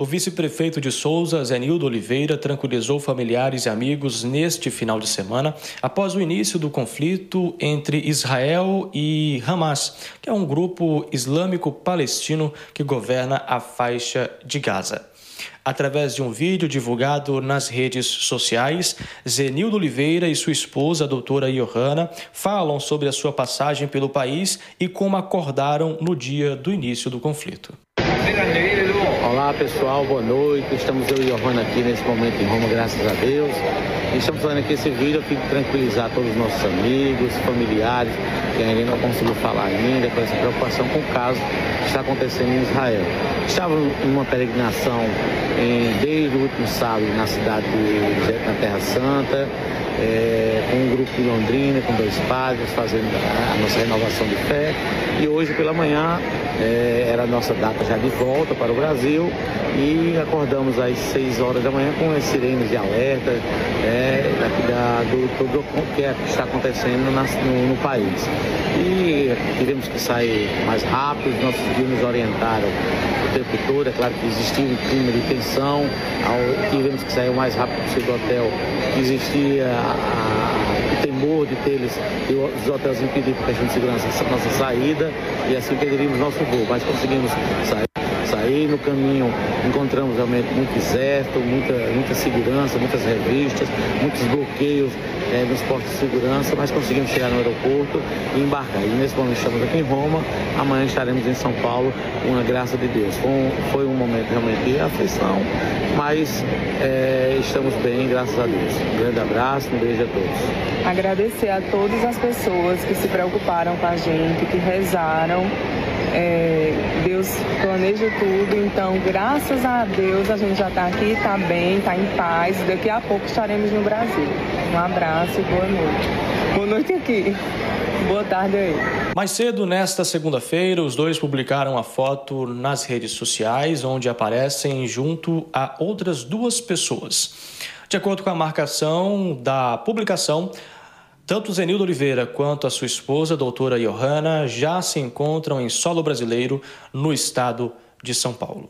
O vice-prefeito de Souza, Zenildo Oliveira, tranquilizou familiares e amigos neste final de semana após o início do conflito entre Israel e Hamas, que é um grupo islâmico palestino que governa a faixa de Gaza. Através de um vídeo divulgado nas redes sociais, Zenildo Oliveira e sua esposa, a doutora Johanna, falam sobre a sua passagem pelo país e como acordaram no dia do início do conflito. Olá pessoal, boa noite. Estamos eu e Johanna aqui nesse momento em Roma, graças a Deus. E estamos fazendo aqui esse vídeo a fim de tranquilizar todos os nossos amigos, familiares, que ainda não conseguiu falar ainda, com essa preocupação com o caso que está acontecendo em Israel. Em uma peregrinação em, desde o último sábado na cidade de na Terra Santa, é, com um grupo de Londrina, com dois padres, fazendo a nossa renovação de fé. E hoje pela manhã é, era a nossa data já de volta para o Brasil e acordamos às 6 horas da manhã com as sirenes de alerta é, da, do tudo que, é, que está acontecendo na, no, no, país. E tivemos que sair mais rápido, nossos guias nos orientaram o tempo todo, é claro que existia um clima de tensão, ao, tivemos que sair o mais rápido possível do hotel, existia o temor de ter eles, e os hotéis impedir por questão de segurança nossa saída. E assim perderíamos nosso voo, mas conseguimos sair sair no caminho encontramos realmente muito exército, muita, muita segurança, muitas revistas, muitos bloqueios é, nos postos de segurança, mas conseguimos chegar no aeroporto e embarcar. E nesse momento estamos aqui em Roma, amanhã estaremos em São Paulo, com a graça de Deus. Foi um, foi um momento realmente de aflição, mas é, estamos bem, graças a Deus. Um grande abraço, um beijo a todos. Agradecer a todas as pessoas que se preocuparam com a gente, que rezaram. É, Deus tudo, então graças a Deus a gente já está aqui, está bem, está em paz. Daqui a pouco estaremos no Brasil. Um abraço e boa noite. Boa noite aqui. Boa tarde aí. Mais cedo, nesta segunda-feira, os dois publicaram a foto nas redes sociais, onde aparecem junto a outras duas pessoas. De acordo com a marcação da publicação, tanto Zenildo Oliveira quanto a sua esposa, doutora Johanna, já se encontram em solo brasileiro no estado de São Paulo.